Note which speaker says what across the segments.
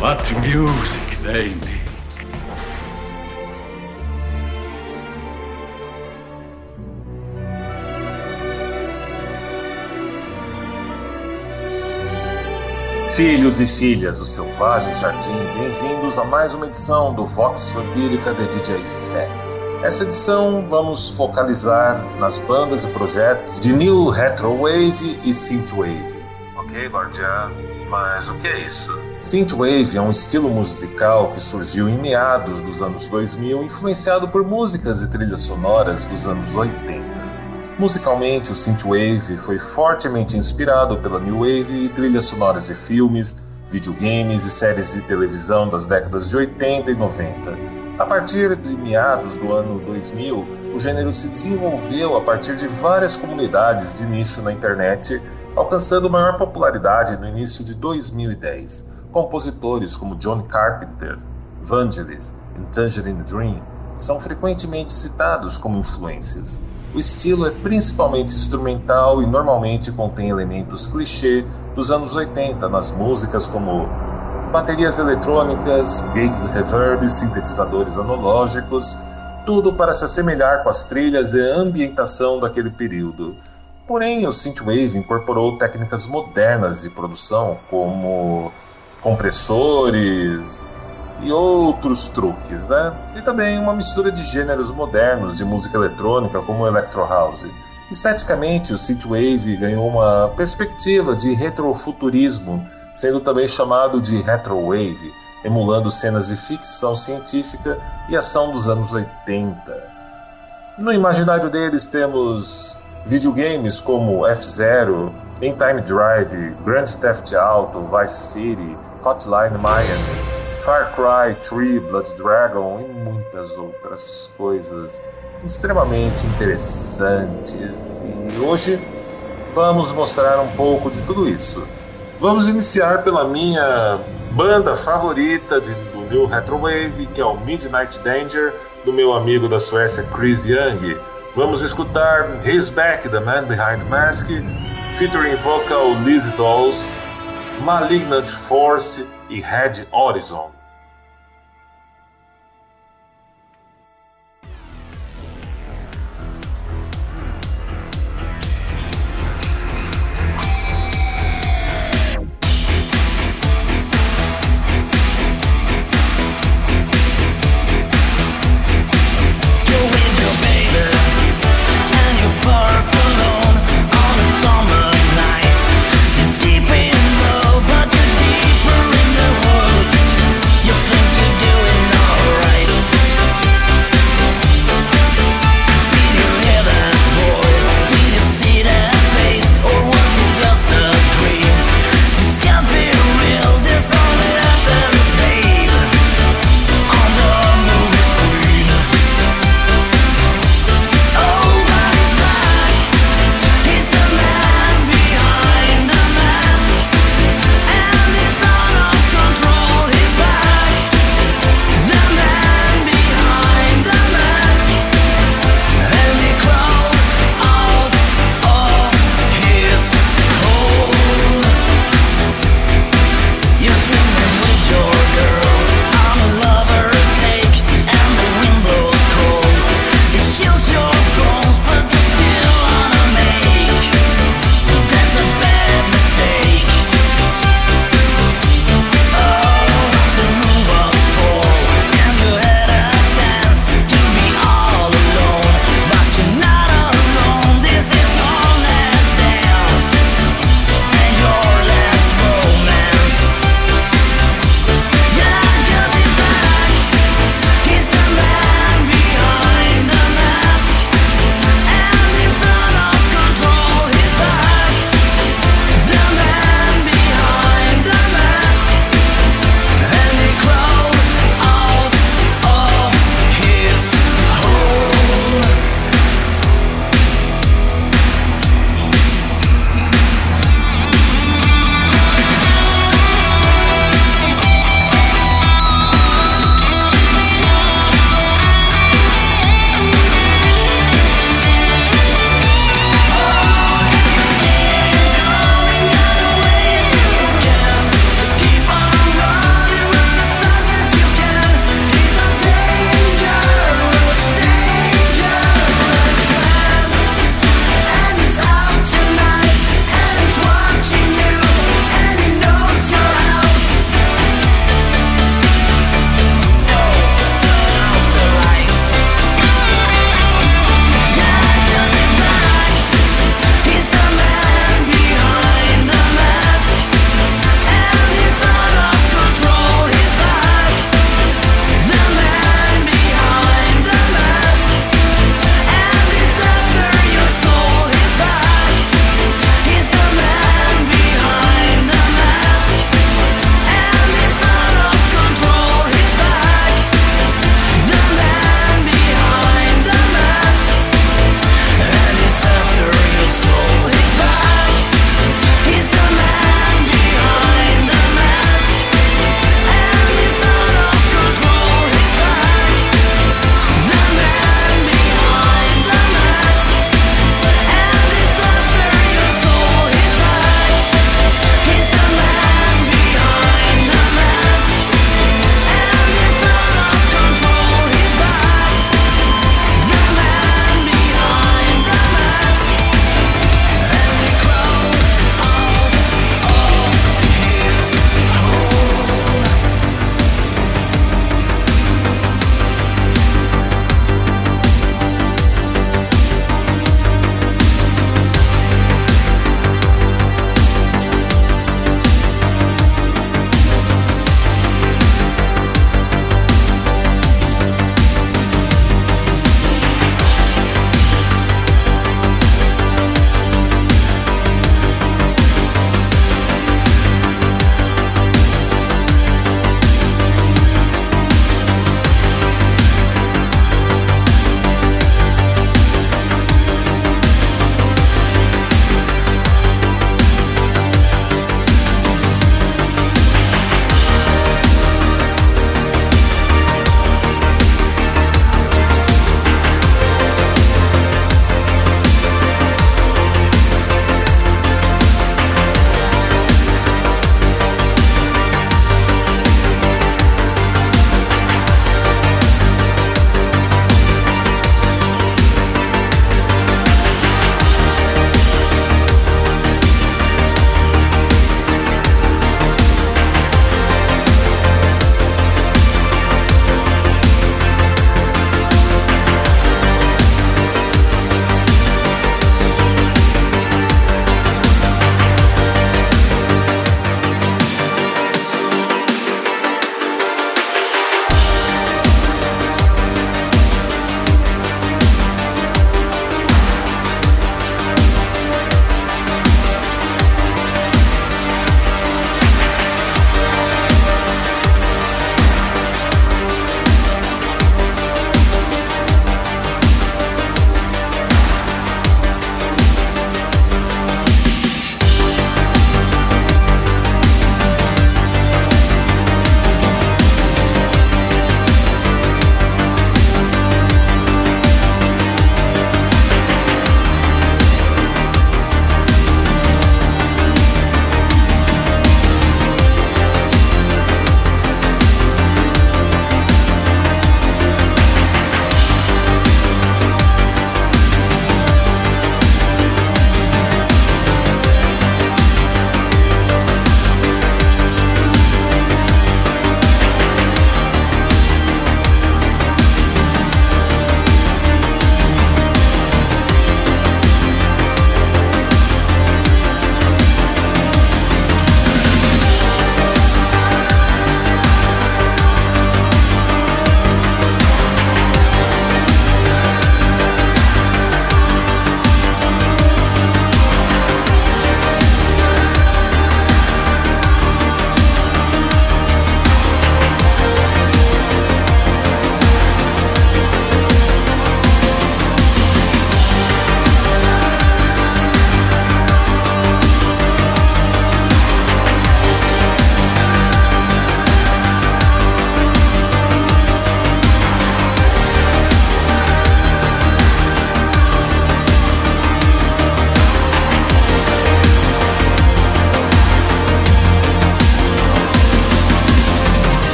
Speaker 1: What music they make.
Speaker 2: Filhos e filhas do Selvagem Jardim, bem-vindos a mais uma edição do Vox Vampírica de DJ Sec. Essa edição vamos focalizar nas bandas e projetos de New Retrowave e Synthwave.
Speaker 3: Ok, Lordian, mas o que é isso?
Speaker 2: Synthwave é um estilo musical que surgiu em meados dos anos 2000, influenciado por músicas e trilhas sonoras dos anos 80. Musicalmente, o Synthwave foi fortemente inspirado pela New Wave e trilhas sonoras de filmes, videogames e séries de televisão das décadas de 80 e 90. A partir de meados do ano 2000, o gênero se desenvolveu a partir de várias comunidades de nicho na internet, alcançando maior popularidade no início de 2010. Compositores como John Carpenter, Vangelis e Tangerine Dream são frequentemente citados como influências. O estilo é principalmente instrumental e normalmente contém elementos clichê dos anos 80 nas músicas como baterias eletrônicas, gated reverb, sintetizadores analógicos, tudo para se assemelhar com as trilhas e ambientação daquele período. Porém, o synthwave incorporou técnicas modernas de produção como compressores, e outros truques, né? E também uma mistura de gêneros modernos de música eletrônica, como o Electro House. Esteticamente, o Synthwave ganhou uma perspectiva de retrofuturismo, sendo também chamado de Retrowave, emulando cenas de ficção científica e ação dos anos 80. No imaginário deles temos videogames como F-Zero, In Time Drive, Grand Theft Auto, Vice City, Hotline Miami, Far Cry 3, Blood Dragon e muitas outras coisas extremamente interessantes. E hoje vamos mostrar um pouco de tudo isso. Vamos iniciar pela minha banda favorita de, do New Retrowave, que é o Midnight Danger, do meu amigo da Suécia Chris Young. Vamos escutar He's Back, The Man Behind Mask, featuring vocal Lizzie Dolls, Malignant Force e Red Horizon.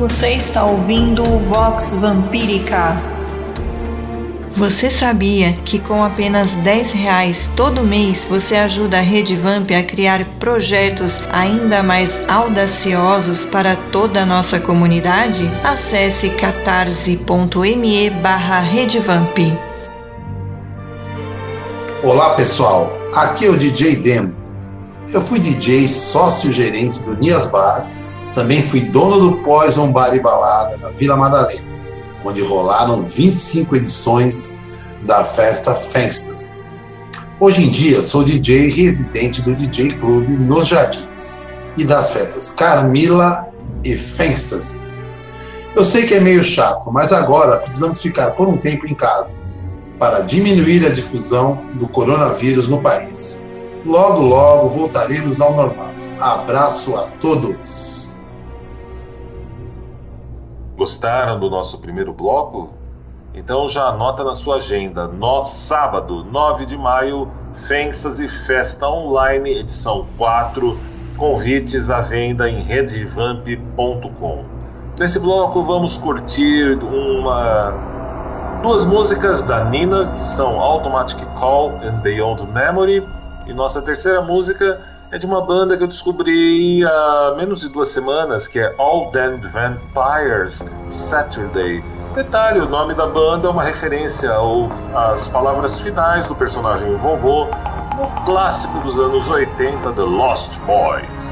Speaker 4: Você está ouvindo o Vox Vampírica. Você sabia que com apenas 10 reais todo mês você ajuda a Rede Vamp a criar projetos ainda mais audaciosos para toda a nossa comunidade? Acesse catarse.me barra Redevamp.
Speaker 5: Olá pessoal, aqui é o DJ Demo. Eu fui DJ sócio-gerente do Nias Bar, também fui dono do Poison Bar e Balada na Vila Madalena, onde rolaram 25 edições da festa Fangstas. Hoje em dia sou DJ residente do DJ Club nos Jardins e das festas Carmila e Fangstas. Eu sei que é meio chato, mas agora precisamos ficar por um tempo em casa para diminuir a difusão do coronavírus no país. Logo, logo voltaremos ao normal. Abraço a todos.
Speaker 2: Gostaram do nosso primeiro bloco? Então já anota na sua agenda, no sábado, 9 de maio, Fensas e Festa Online, edição 4, convites à venda em redevamp.com. Nesse bloco vamos curtir uma duas músicas da Nina, que são Automatic Call and Beyond Memory, e nossa terceira música é de uma banda que eu descobri há menos de duas semanas, que é All Damned Vampires Saturday. Detalhe, o nome da banda é uma referência às palavras finais do personagem vovô no clássico dos anos 80, The Lost Boys.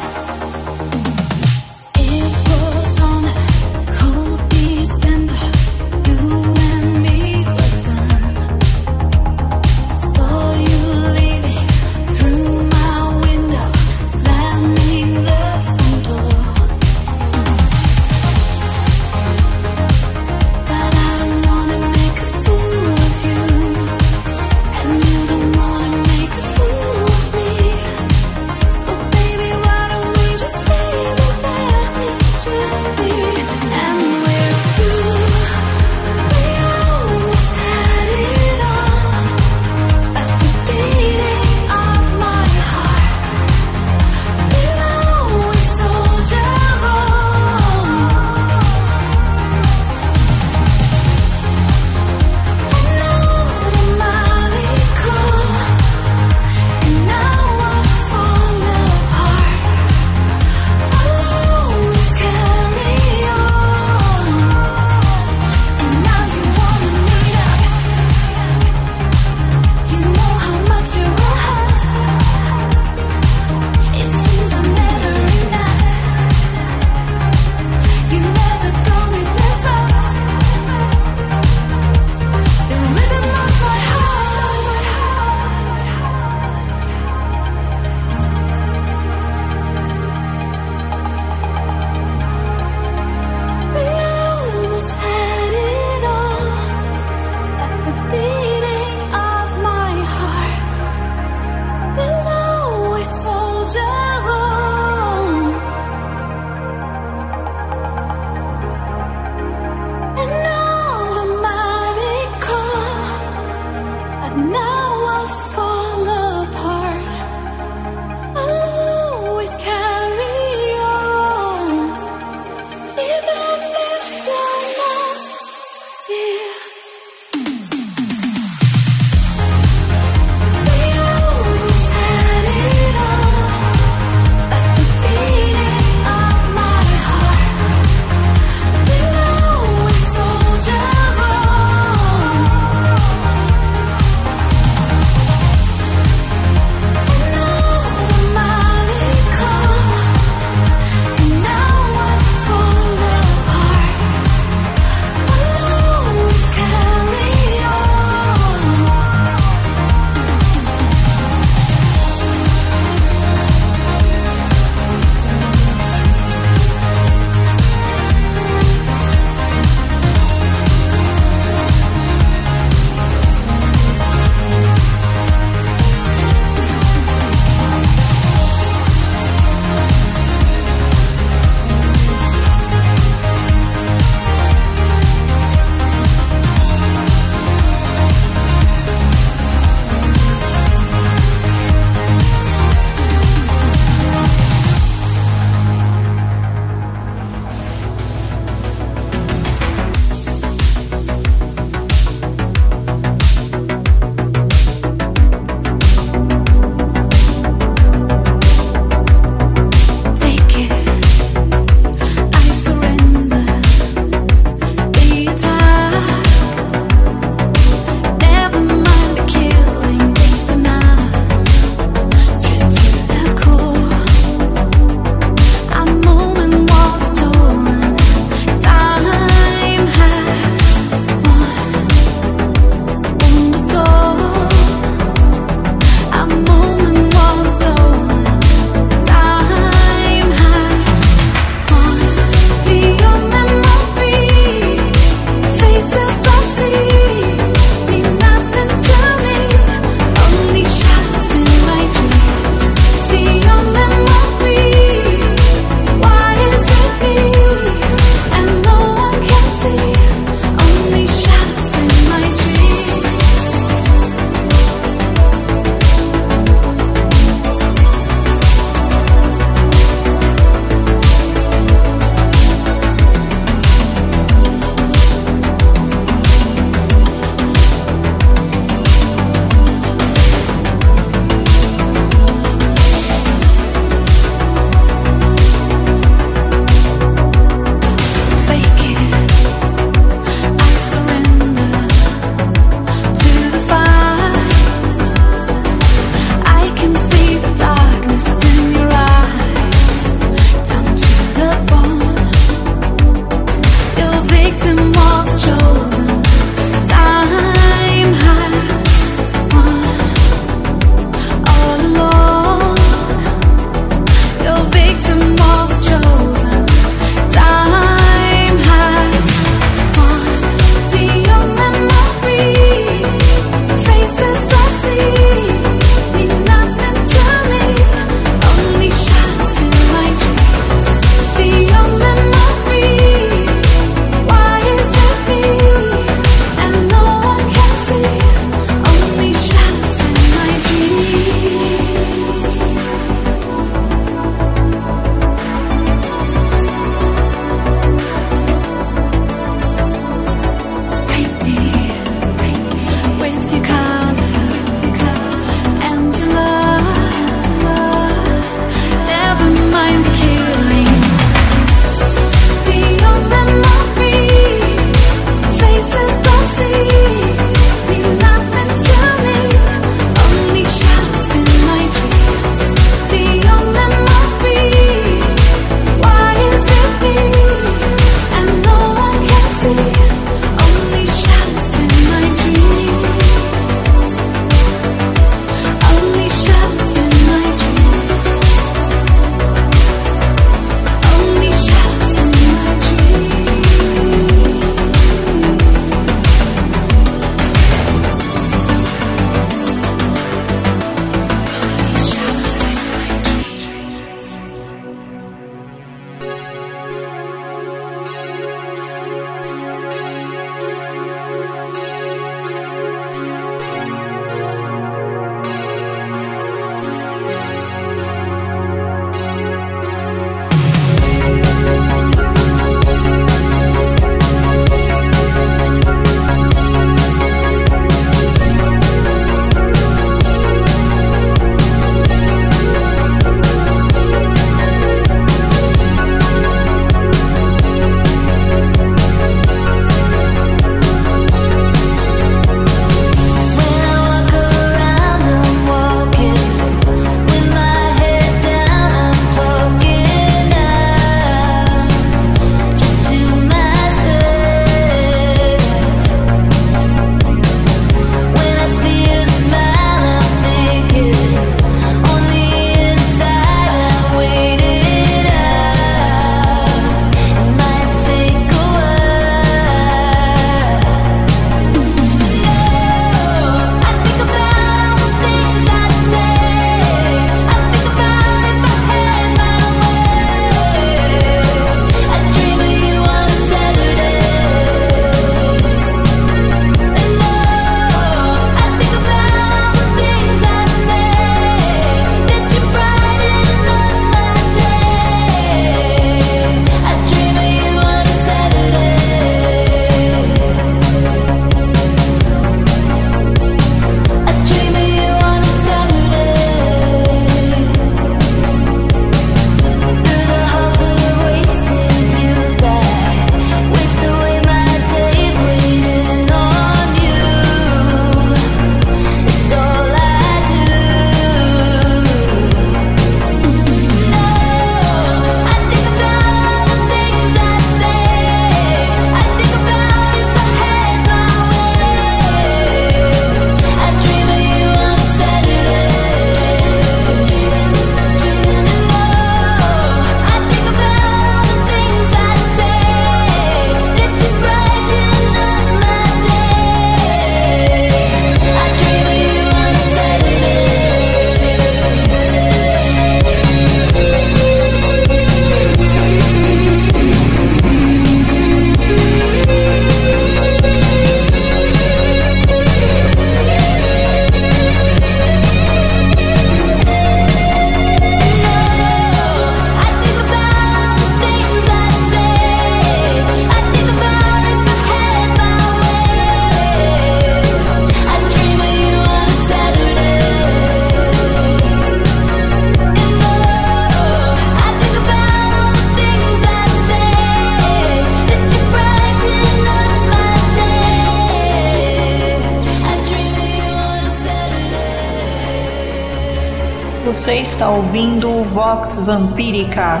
Speaker 4: Está ouvindo o Vox Vampírica.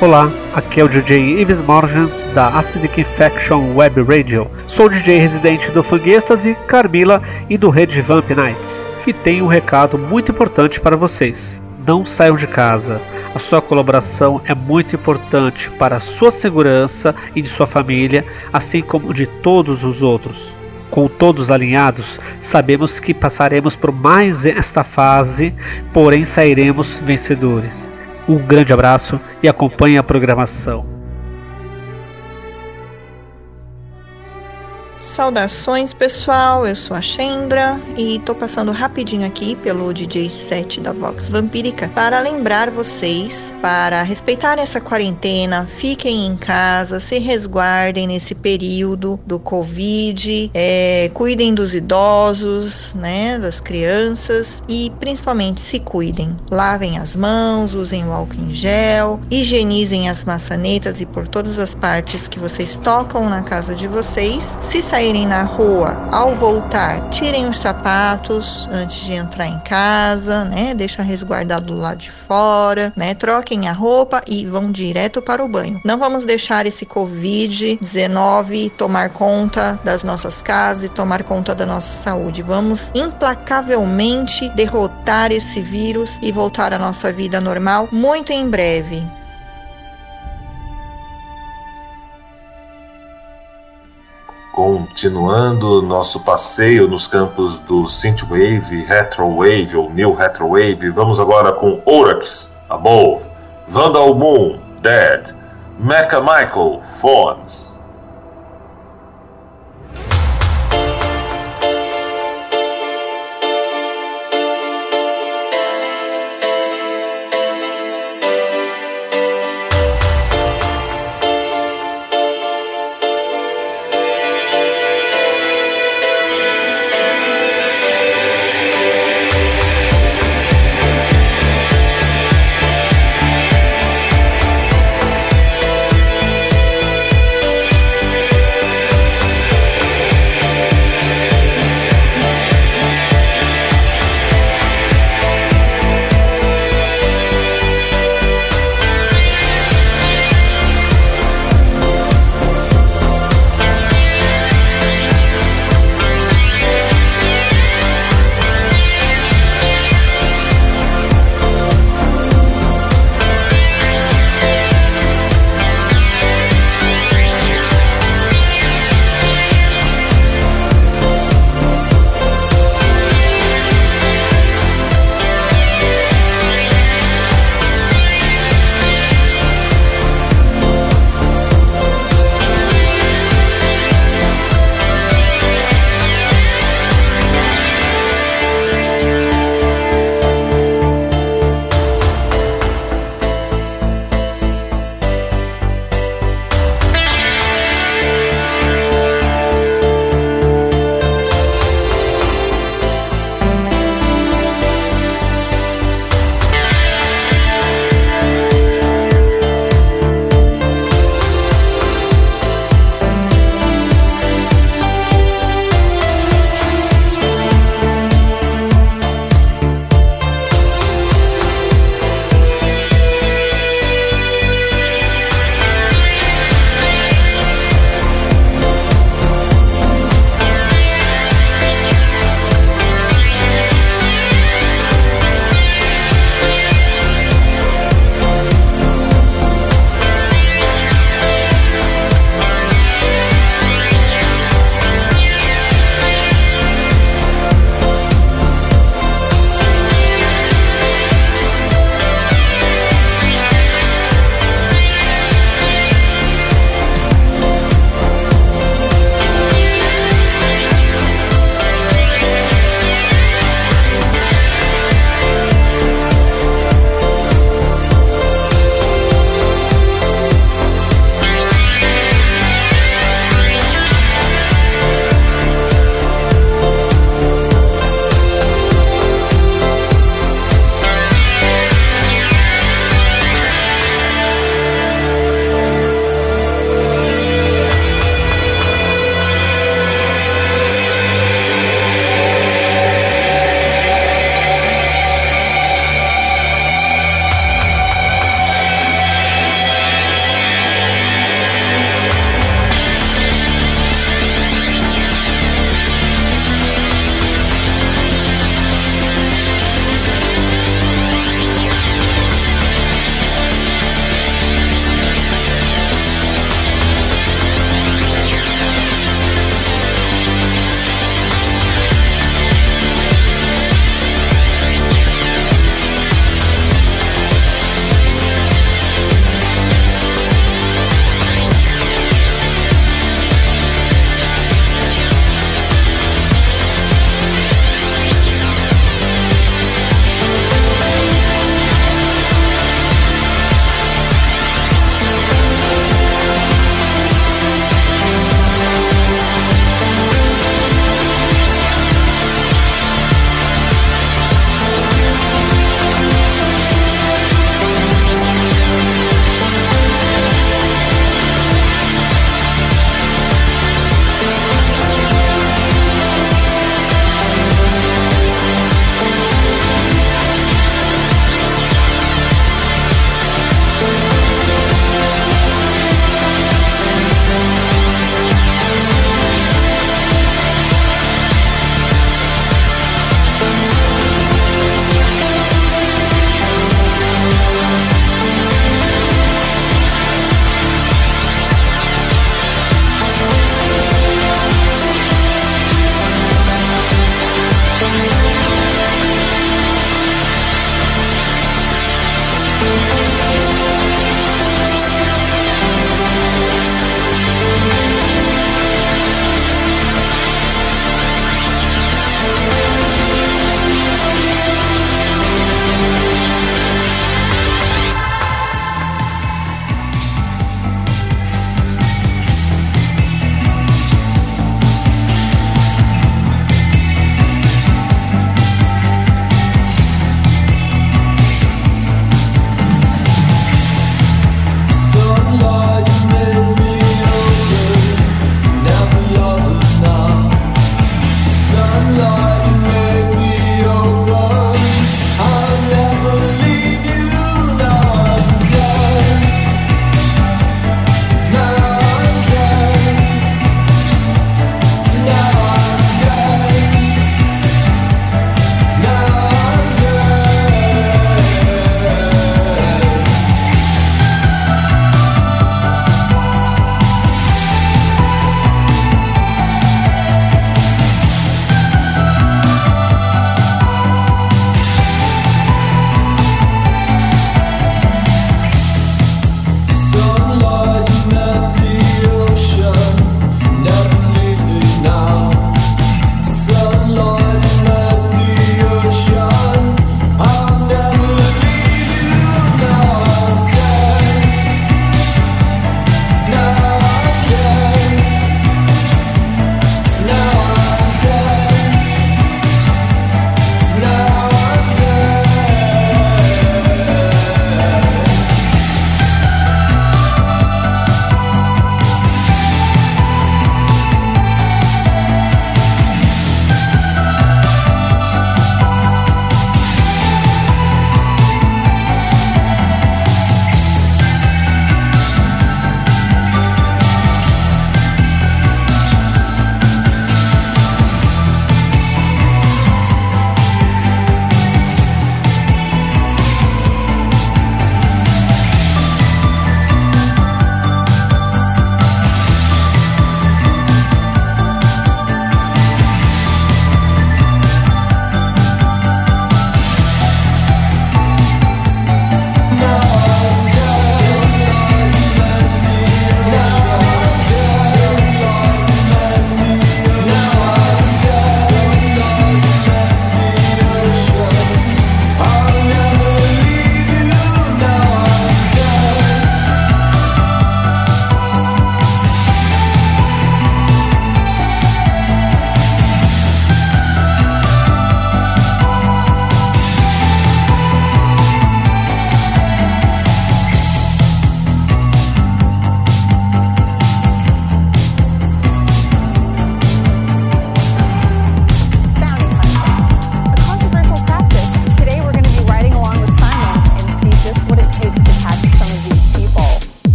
Speaker 6: Olá, aqui é o DJ Ives Morgan da Acidic Infection Web Radio. Sou DJ residente do Fanguestas Carmila e do Red Vamp Nights. E tenho um recado muito importante para vocês. Não saiam de casa. A sua colaboração é muito importante para a sua segurança e de sua família, assim como de todos os outros. Com todos alinhados, sabemos que passaremos por mais esta fase, porém sairemos vencedores. Um grande abraço e acompanhe a programação.
Speaker 4: Saudações pessoal, eu sou a Chendra e tô passando rapidinho aqui pelo DJ 7 da Vox Vampírica para lembrar vocês para respeitar essa quarentena, fiquem em casa, se resguardem nesse período do Covid, é, cuidem dos idosos, né, das crianças e principalmente se cuidem. Lavem as mãos, usem o álcool em gel, higienizem as maçanetas e por todas as partes que vocês tocam na casa de vocês. Se saírem na rua, ao voltar, tirem os sapatos antes de entrar em casa, né? Deixa resguardado do lado de fora, né? Troquem a roupa e vão direto para o banho. Não vamos deixar esse Covid-19 tomar conta das nossas casas e tomar conta da nossa saúde. Vamos implacavelmente derrotar esse vírus e voltar à nossa vida normal muito em breve.
Speaker 2: Continuando nosso passeio nos campos do Synthwave, Retrowave ou New Retrowave, vamos agora com Orax, Above, Vandal Moon, Dead, Mecha Michael, Phones.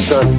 Speaker 4: Sun.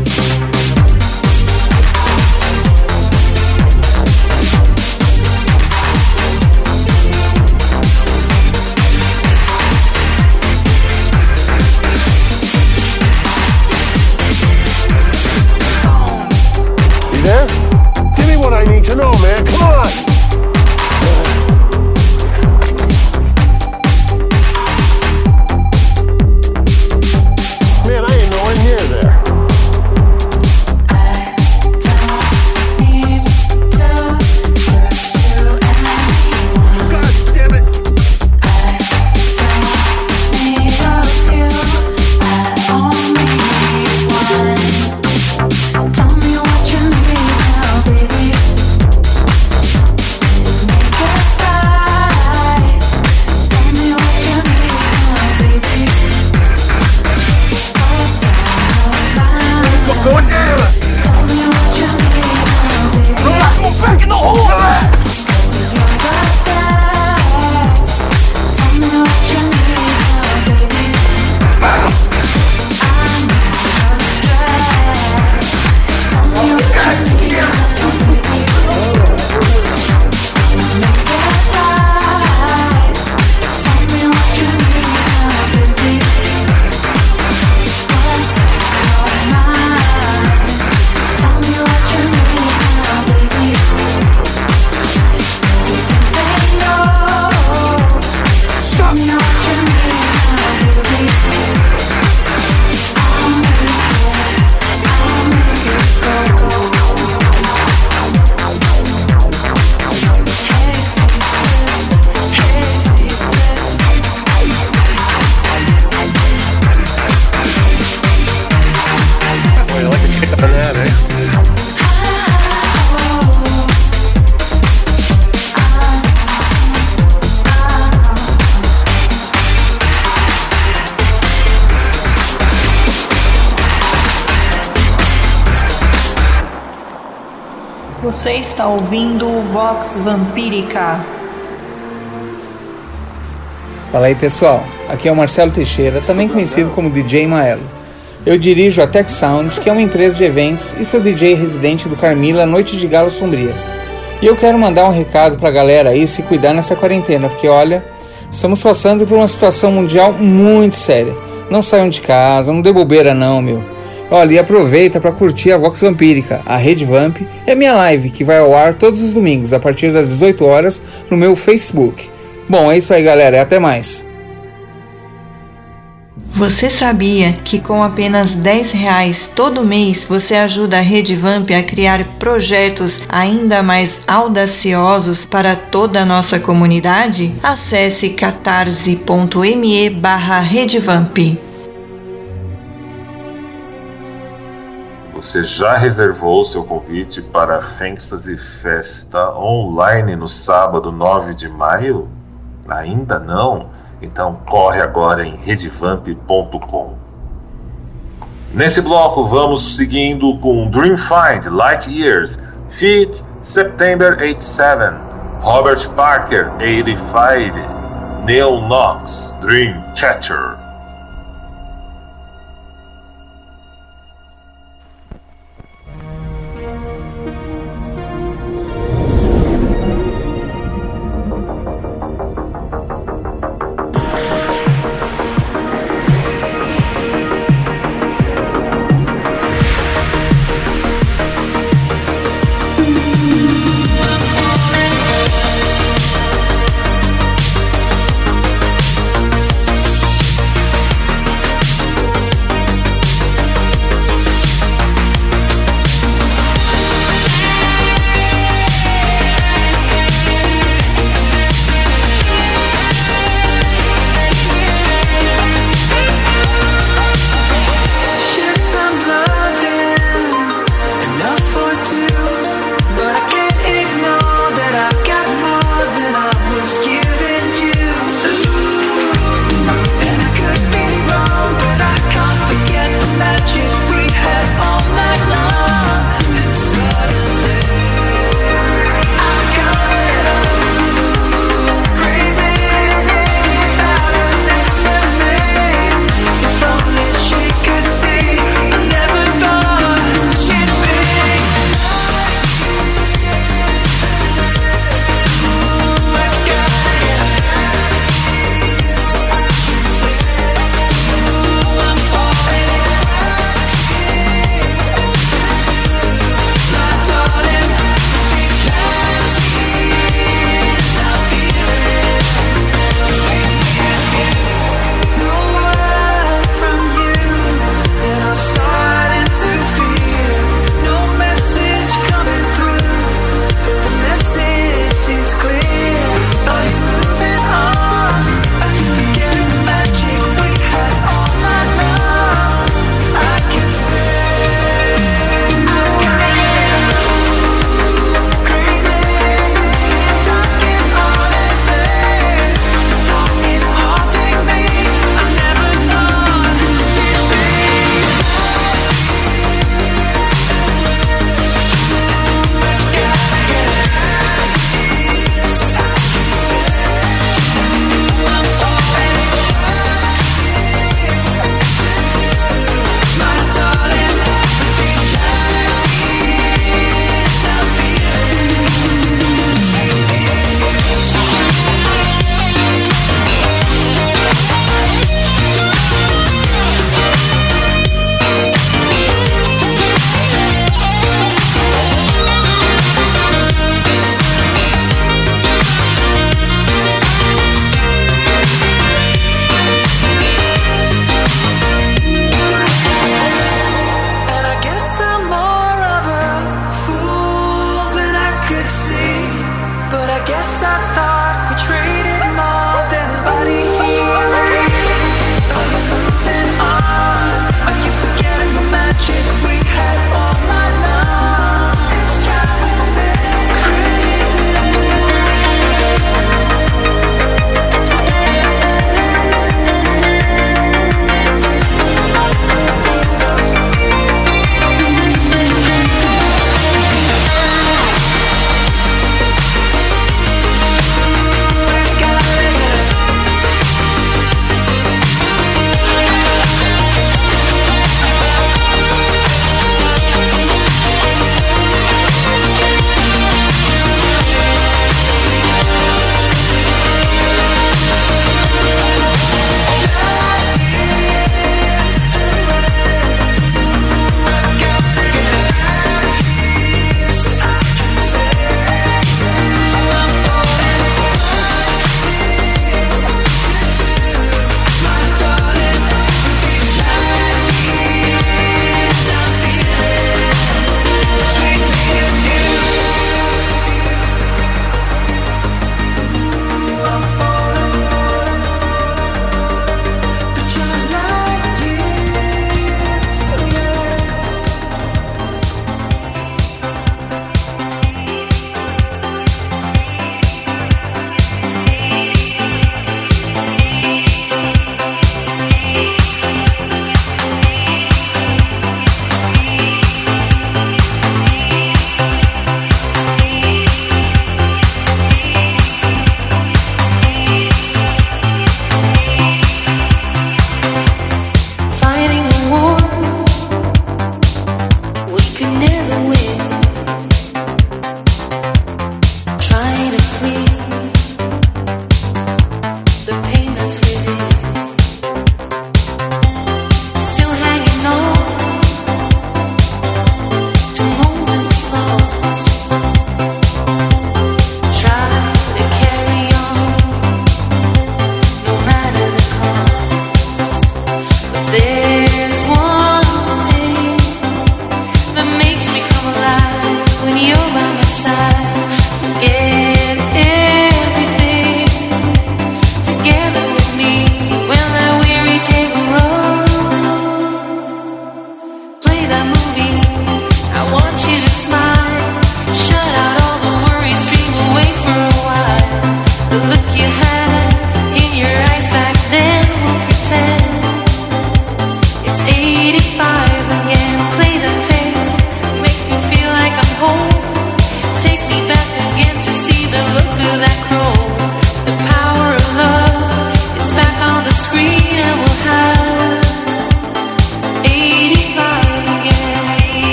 Speaker 4: Está ouvindo o Vox Vampírica.
Speaker 7: Fala aí pessoal, aqui é o Marcelo Teixeira, também conhecido como DJ Maelo. Eu dirijo a Tech Sound, que é uma empresa de eventos, e sou DJ residente do Carmila Noite de Galo Sombria. E eu quero mandar um recado pra galera aí se cuidar nessa quarentena, porque olha, estamos passando por uma situação mundial muito séria. Não saiam de casa, não dê bobeira não, meu. Olha, e aproveita para curtir a Vox Vampírica, a Rede Vamp, é minha live que vai ao ar todos os domingos a partir das 18 horas no meu Facebook. Bom, é isso aí, galera, até mais.
Speaker 4: Você sabia que com apenas 10 reais todo mês você ajuda a Rede Vamp a criar projetos ainda mais audaciosos para toda a nossa comunidade? Acesse catarse.me barra Redevamp.
Speaker 2: Você já reservou seu convite para a Fantasy Festa online no sábado 9 de maio? Ainda não? Então corre agora em redevamp.com. Nesse bloco vamos seguindo com Dreamfind, Light Years, Feet, September 87, Robert Parker, 85, Neil Knox, Dream Catcher.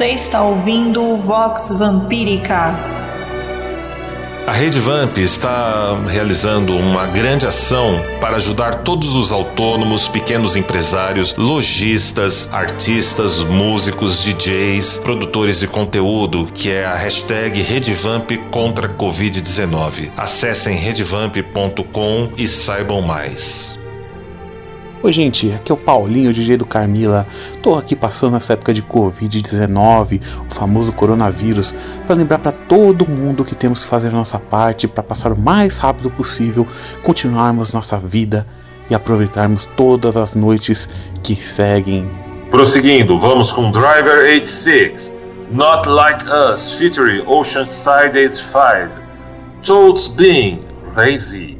Speaker 4: Você está ouvindo o Vox Vampírica.
Speaker 2: A Rede Vamp está realizando uma grande ação para ajudar todos os autônomos, pequenos empresários, lojistas, artistas, músicos, DJs, produtores de conteúdo, que é a hashtag Redevamp contra Covid-19. Acessem redevamp.com e saibam mais.
Speaker 8: Oi, gente, aqui é o Paulinho, DJ do Carmila. Tô aqui passando essa época de Covid-19, o famoso coronavírus, para lembrar para todo mundo que temos que fazer a nossa parte para passar o mais rápido possível, continuarmos nossa vida e aproveitarmos todas as noites que seguem.
Speaker 9: Prosseguindo, vamos com Driver 86, Not Like Us, featuring Oceanside 85, Toads Being, Lazy.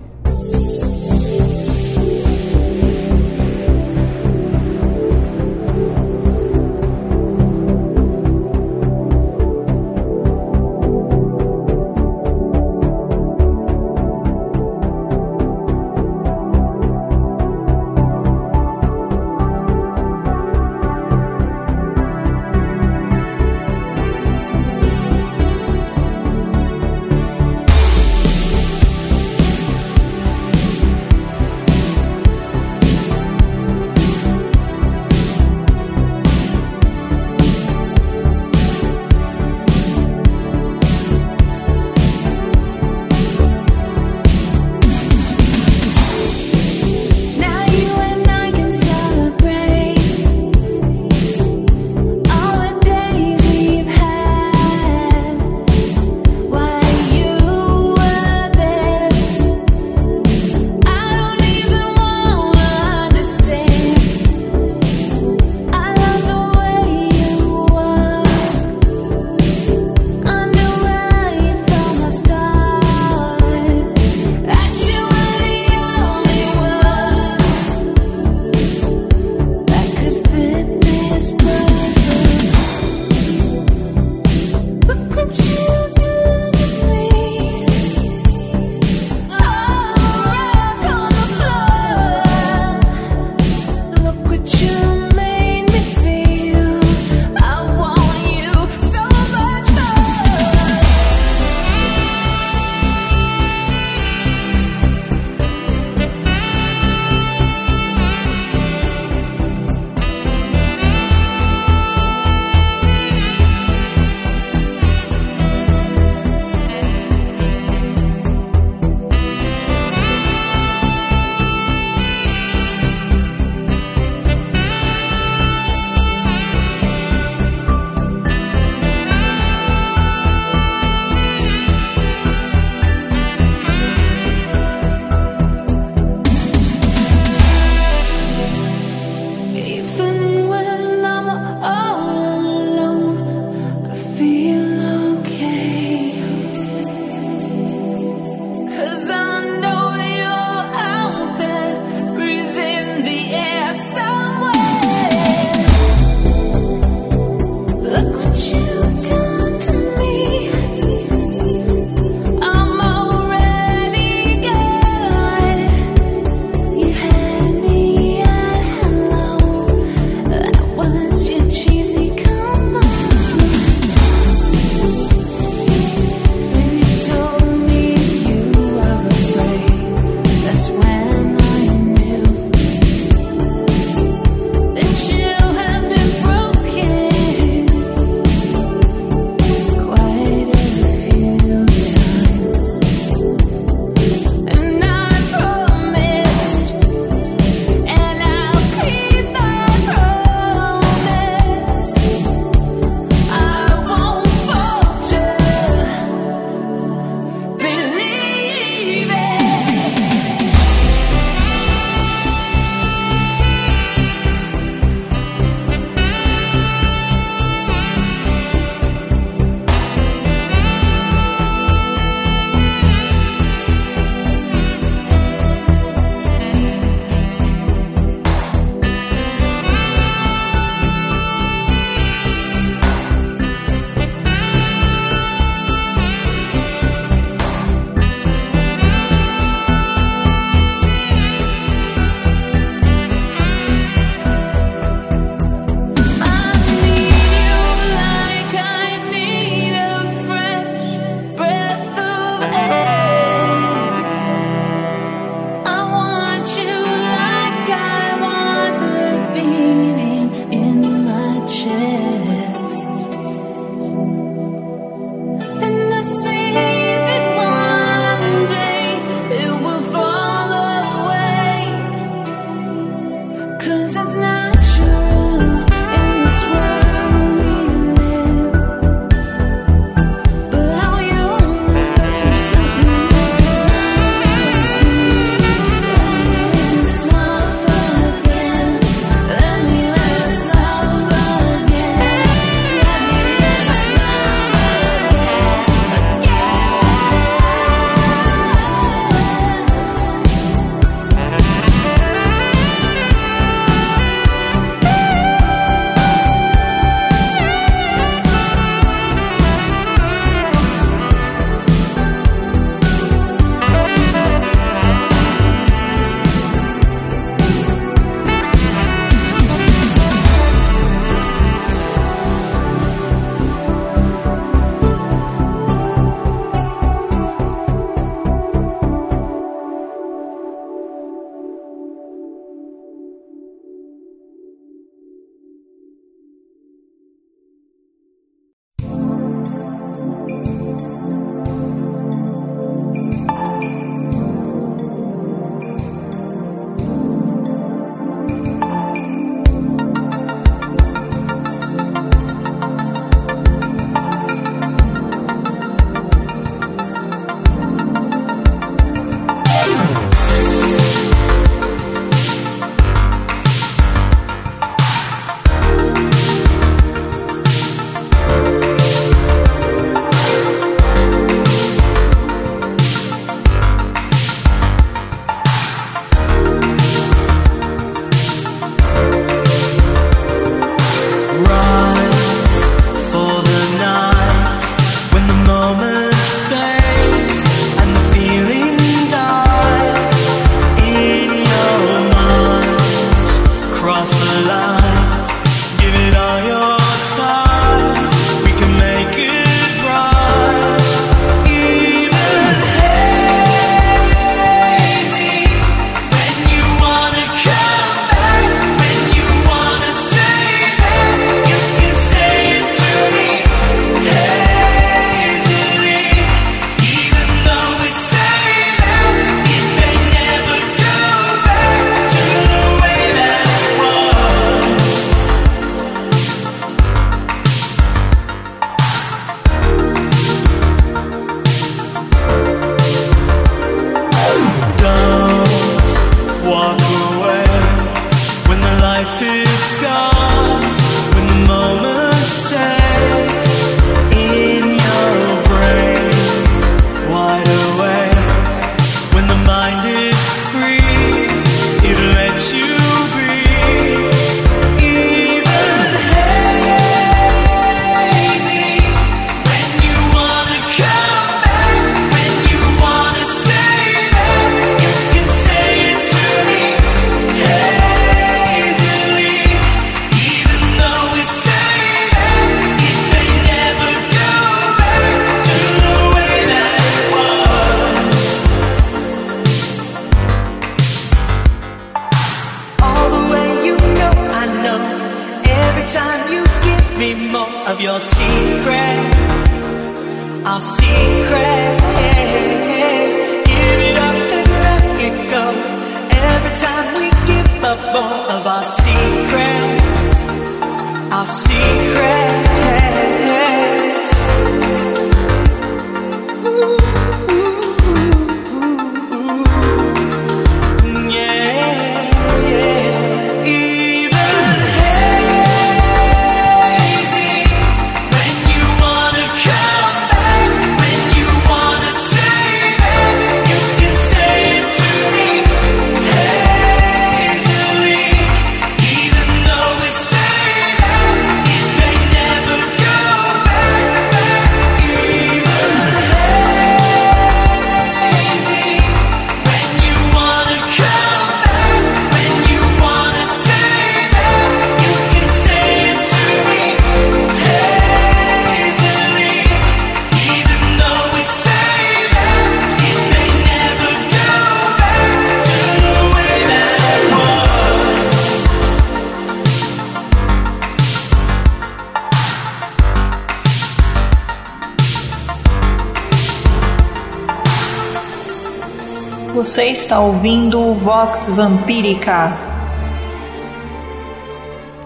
Speaker 4: está ouvindo o Vox Vampírica.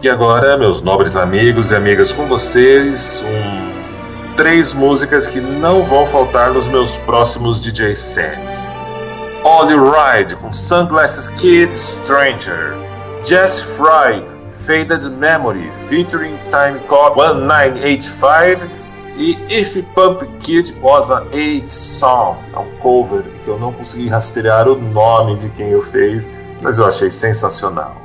Speaker 10: E agora, meus nobres amigos e amigas, com vocês, um, três músicas que não vão faltar nos meus próximos DJ sets. Ollie Ride com Sunglasses Kid Stranger, Jess Fry Faded Memory featuring Timecop 1985 e If Pump Kid Was an Eight Song. É um cover que eu não consegui rastrear o nome de quem eu fez, mas eu achei sensacional.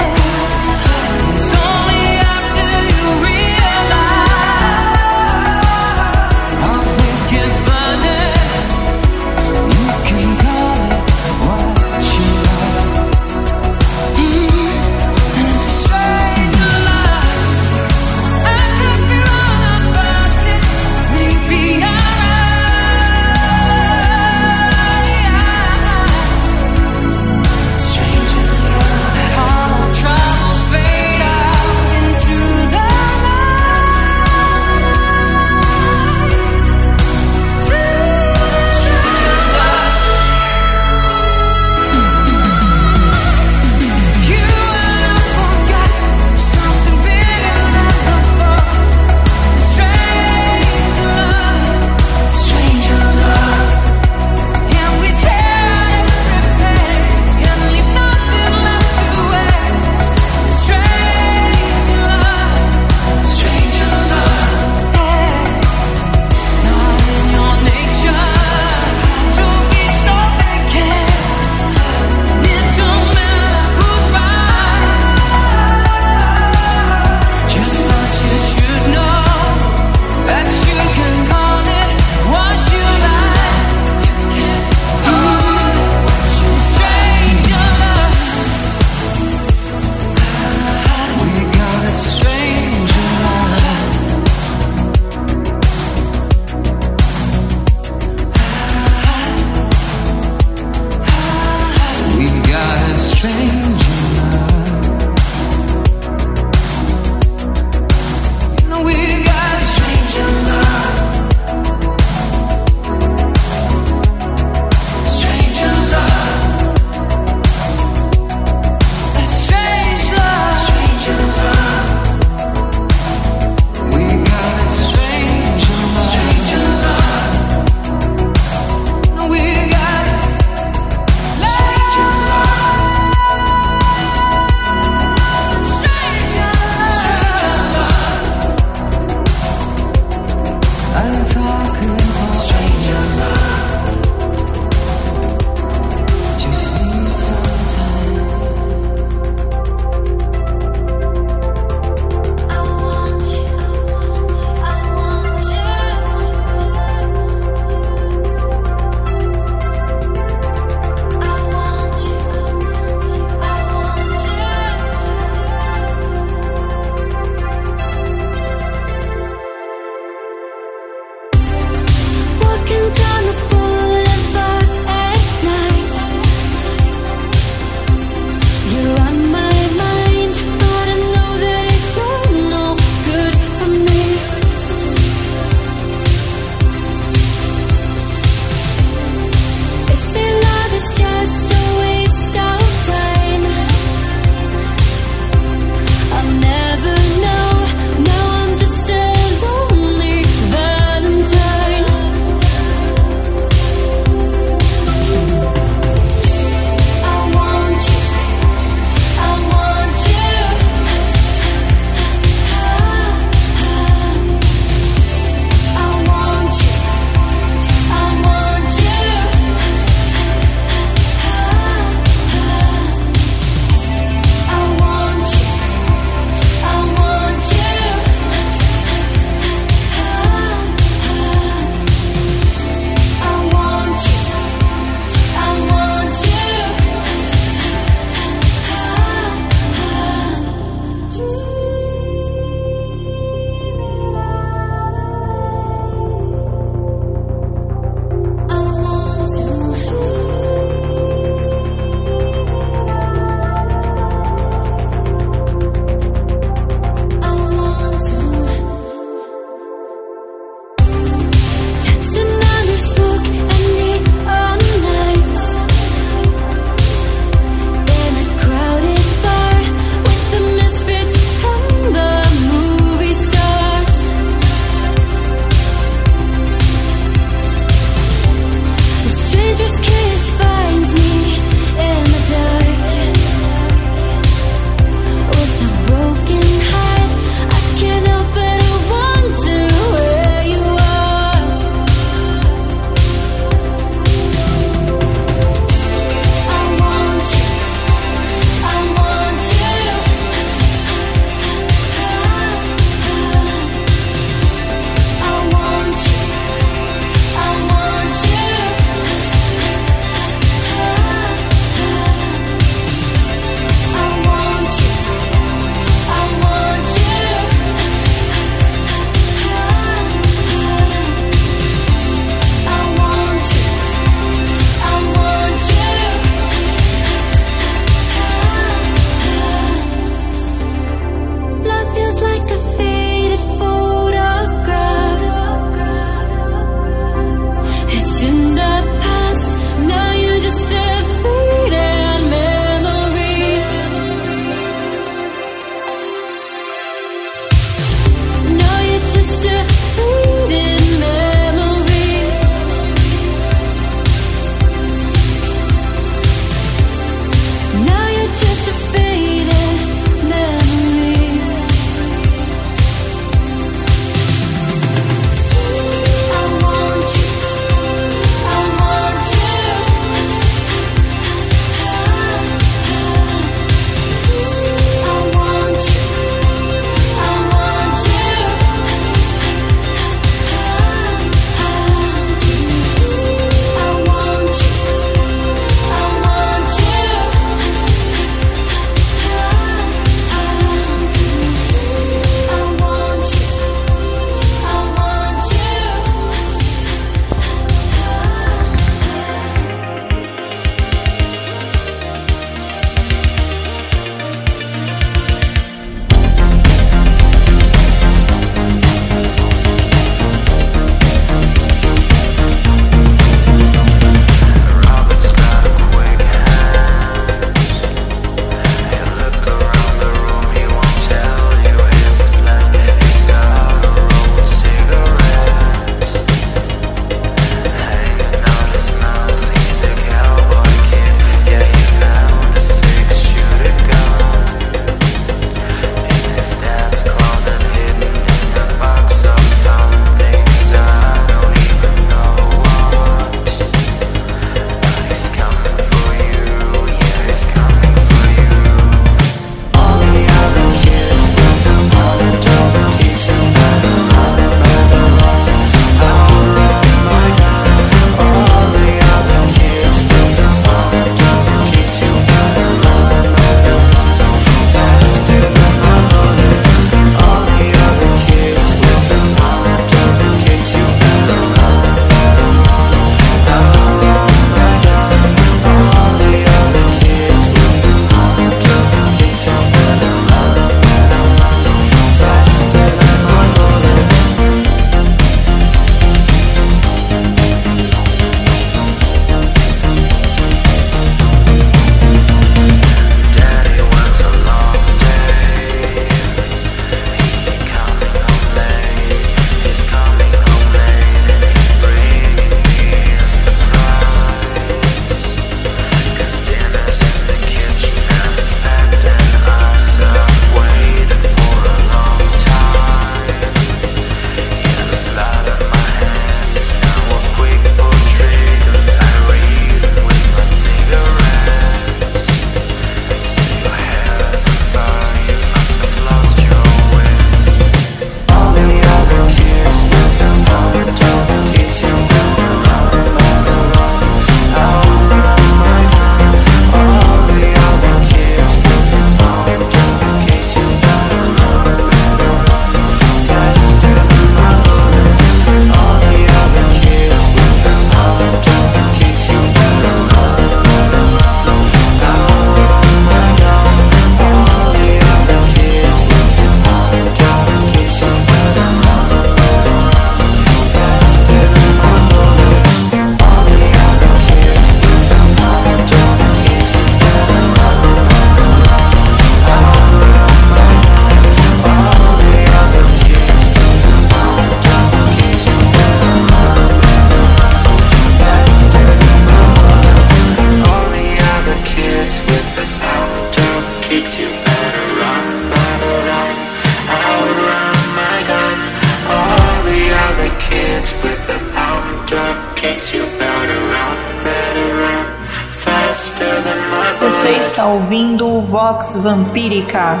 Speaker 4: Vampírica.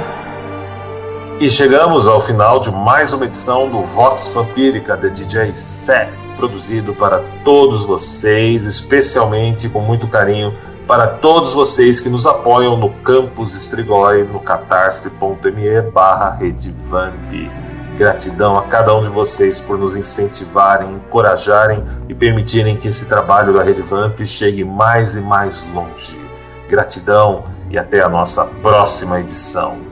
Speaker 2: E chegamos ao final de mais uma edição do Vox Vampírica de DJ Set, produzido para todos vocês, especialmente com muito carinho para todos vocês que nos apoiam no Campus Strigoi, no catarse.me barra. Gratidão a cada um de vocês por nos incentivarem, encorajarem e permitirem que esse trabalho da Rede Vamp chegue mais e mais longe. Gratidão e até a nossa próxima edição.